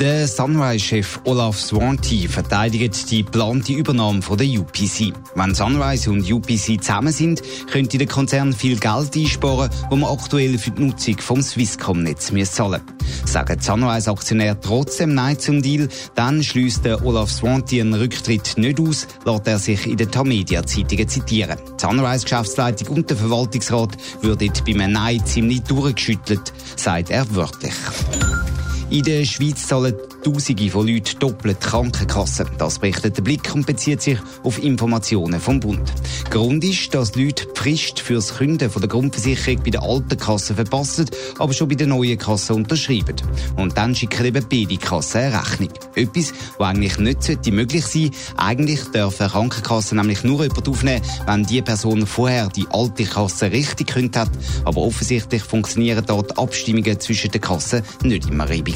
Der Sunrise-Chef Olaf Swanty verteidigt die geplante Übernahme von der UPC. Wenn Sunrise und UPC zusammen sind, könnte der Konzern viel Geld einsparen, das man aktuell für die Nutzung vom Swisscom-Netz zahlen muss. Sagen Sunrise-Aktionäre trotzdem Nein zum Deal, dann schließt der Olaf Swanty einen Rücktritt nicht aus, lässt er sich in den Tamedia-Zeitungen zitieren. Die Sunrise-Geschäftsleitung und der Verwaltungsrat würden bei einem Nein ziemlich durchgeschüttelt, sagt er wörtlich. In der Schweiz zahlen Tausende von Leuten doppelt Krankenkassen. Das berichtet der Blick und bezieht sich auf Informationen vom Bund. Grund ist, dass Leute die Frist fürs Künden von der Grundversicherung bei der alten Kasse verpassen, aber schon bei der neuen Kasse unterschreiben. Und dann schicken eben beide Kassen eine Rechnung. Etwas, was eigentlich nicht möglich sein sollte. Eigentlich dürfen Krankenkassen nämlich nur jemand aufnehmen, wenn die Person vorher die alte Kasse richtig gekündigt hat. Aber offensichtlich funktionieren dort Abstimmungen zwischen den Kassen nicht immer reibungslos.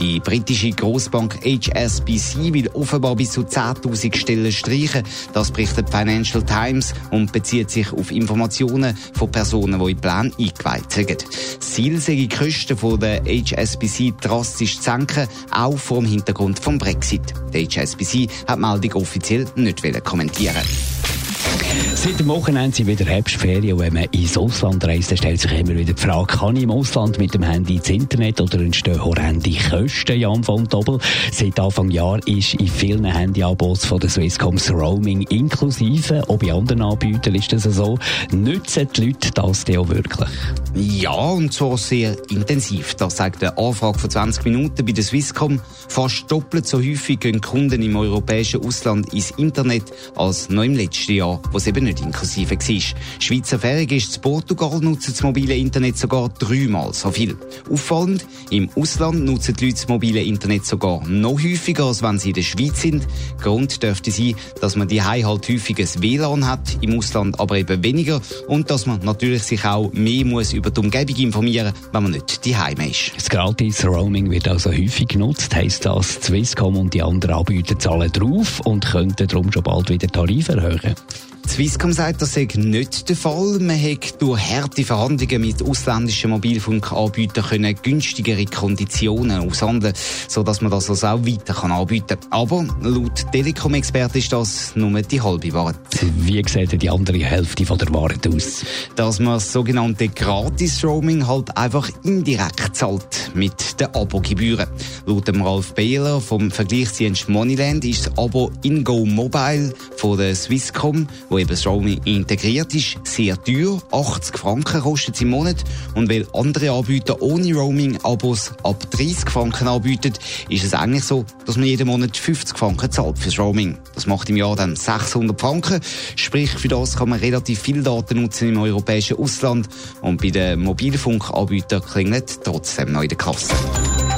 Die britische Großbank HSBC will offenbar bis zu 10.000 Stellen streichen. Das berichtet Financial Times und bezieht sich auf Informationen von Personen, die in Plan eingeweiht sind. Ziel sei die Kosten der HSBC drastisch zu senken, auch vor dem Hintergrund vom Brexit. Der HSBC hat die Meldung offiziell nicht kommentieren Seit dem Wochenende sind wieder Herbstferien und wenn man ins Ausland reist, dann stellt sich immer wieder die Frage, kann ich im Ausland mit dem Handy ins Internet oder entstehen horrende Kosten, Jan von Doppel? Seit Anfang Jahr ist in vielen Handyangeboten von der Swisscom das Roaming inklusive, auch bei anderen Anbietern ist das so. Nützen die Leute das denn auch wirklich? Ja, und zwar sehr intensiv. Das sagt eine Anfrage von 20 Minuten bei der Swisscom. Fast doppelt so häufig gehen Kunden im europäischen Ausland ins Internet als noch im letzten Jahr, wo es eben nicht inklusive war. Schweizer Feriengäste in Portugal nutzen das mobile Internet sogar dreimal so viel. Auffallend, im Ausland nutzen die Leute das mobile Internet sogar noch häufiger, als wenn sie in der Schweiz sind. Grund dürfte sein, dass man die halt häufig ein WLAN hat, im Ausland aber eben weniger und dass man natürlich sich auch mehr muss über die Umgebung informieren muss, wenn man nicht die ist. Das gratis Roaming wird also häufig genutzt, heisst das, Swisscom und die anderen Anbieter zahlen drauf und könnten darum schon bald wieder Tarife erhöhen. Swisscom sagt, das sei nicht der Fall. Man hätte durch harte Verhandlungen mit ausländischen Mobilfunkanbietern können günstigere Konditionen aushandeln, sodass man das also auch weiter kann anbieten kann. Aber laut Telekom-Experten ist das nur die halbe Wahrheit. Wie sieht die andere Hälfte von der Wahrheit aus? Dass man das sogenannte Gratis-Roaming halt einfach indirekt zahlt mit den Abogebühren. Laut dem Ralf Behler vom Vergleichsdienst Moneyland ist das Abo InGo Mobile von der Swisscom, wo eben Roaming integriert ist, sehr teuer. 80 Franken kostet es im Monat. Und weil andere Anbieter ohne Roaming-Abos ab 30 Franken anbieten, ist es eigentlich so, dass man jeden Monat 50 Franken zahlt fürs Roaming. Das macht im Jahr dann 600 Franken. Sprich, für das kann man relativ viel Daten nutzen im europäischen Ausland. Und bei den Mobilfunkanbietern klingelt trotzdem noch in der Kasse.